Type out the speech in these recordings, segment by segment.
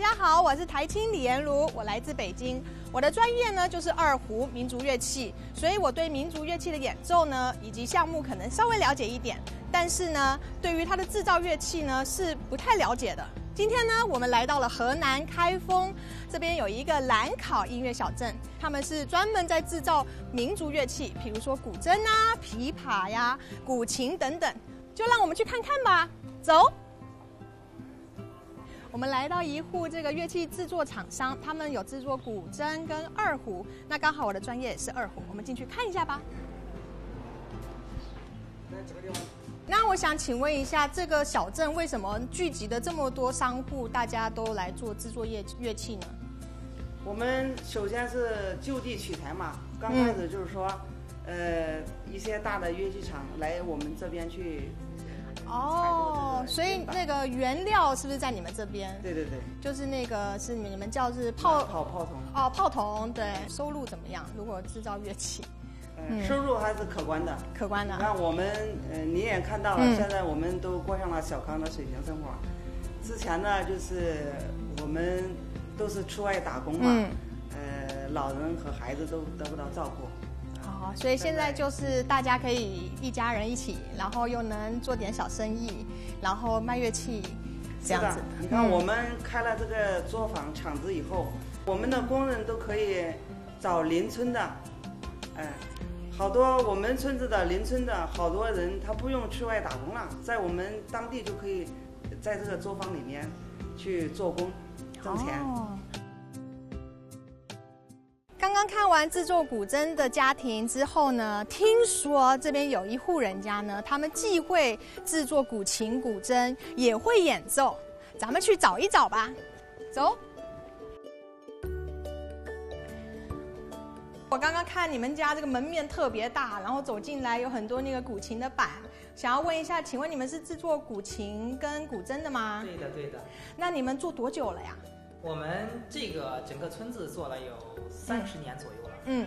大家好，我是台青李延如，我来自北京。我的专业呢就是二胡民族乐器，所以我对民族乐器的演奏呢以及项目可能稍微了解一点，但是呢，对于它的制造乐器呢是不太了解的。今天呢，我们来到了河南开封，这边有一个兰考音乐小镇，他们是专门在制造民族乐器，比如说古筝啊、琵琶呀、古琴等等，就让我们去看看吧，走。我们来到一户这个乐器制作厂商，他们有制作古筝跟二胡。那刚好我的专业也是二胡，我们进去看一下吧。那我想请问一下，这个小镇为什么聚集的这么多商户，大家都来做制作乐乐器呢？我们首先是就地取材嘛，刚开始就是说，呃，一些大的乐器厂来我们这边去。哦，所以那个原料是不是在你们这边？对对对，就是那个是你们叫是炮炮炮筒哦，炮筒对，收入怎么样？如果制造乐器，嗯，收入还是可观的，可观的。那我们呃，你也看到了，现在我们都过上了小康的水平生活。之前呢，就是我们都是出外打工嘛，呃，老人和孩子都得不到照顾。好，所以现在就是大家可以一家人一起，然后又能做点小生意，然后卖乐器，这样子。你看，我们开了这个作坊厂子以后，我们的工人都可以找邻村的，哎，好多我们村子的邻村的好多人，他不用去外打工了，在我们当地就可以在这个作坊里面去做工挣钱。刚刚看完制作古筝的家庭之后呢，听说这边有一户人家呢，他们既会制作古琴、古筝，也会演奏。咱们去找一找吧，走。我刚刚看你们家这个门面特别大，然后走进来有很多那个古琴的板，想要问一下，请问你们是制作古琴跟古筝的吗？对的，对的。那你们做多久了呀？我们这个整个村子做了有三十年左右了。嗯，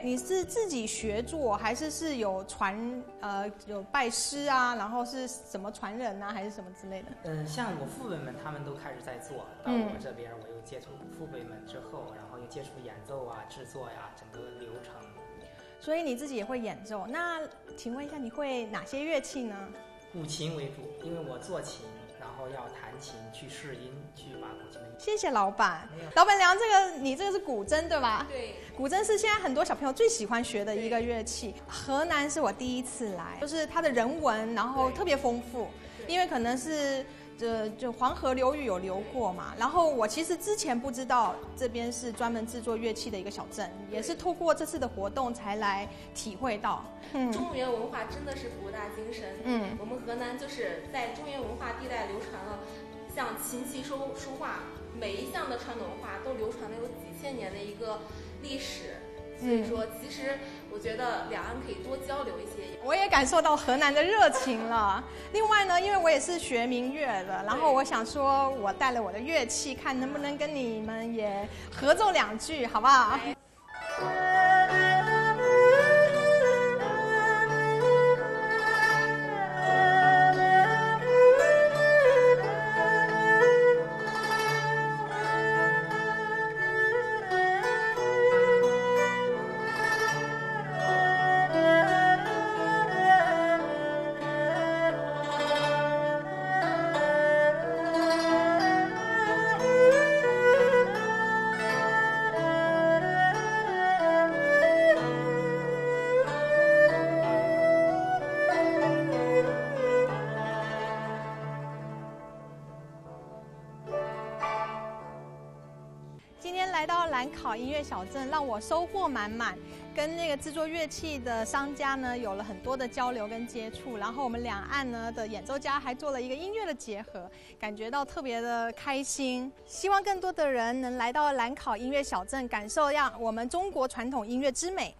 你是自己学做，还是是有传呃有拜师啊？然后是什么传人啊，还是什么之类的？嗯，像我父辈们他们都开始在做，到我们这边我又接触父辈们之后，然后又接触演奏啊、制作呀，整个流程。所以你自己也会演奏？那请问一下，你会哪些乐器呢？古琴为主，因为我做琴。要弹琴去试音，去把古琴的。谢谢老板，老板娘，这个你这个是古筝对吧？对，古筝是现在很多小朋友最喜欢学的一个乐器。河南是我第一次来，就是它的人文，然后特别丰富，因为可能是。这就黄河流域有流过嘛，然后我其实之前不知道这边是专门制作乐器的一个小镇，也是透过这次的活动才来体会到。中原文化真的是博大精深。嗯，我们河南就是在中原文化地带流传了，像琴棋书书画每一项的传统文化都流传了有几千年的一个历史。所以说，其实我觉得两岸可以多交流一些。我也感受到河南的热情了。另外呢，因为我也是学民乐的，然后我想说，我带了我的乐器，看能不能跟你们也合奏两句，好不好？来到兰考音乐小镇，让我收获满满，跟那个制作乐器的商家呢有了很多的交流跟接触，然后我们两岸呢的演奏家还做了一个音乐的结合，感觉到特别的开心。希望更多的人能来到兰考音乐小镇，感受一下我们中国传统音乐之美。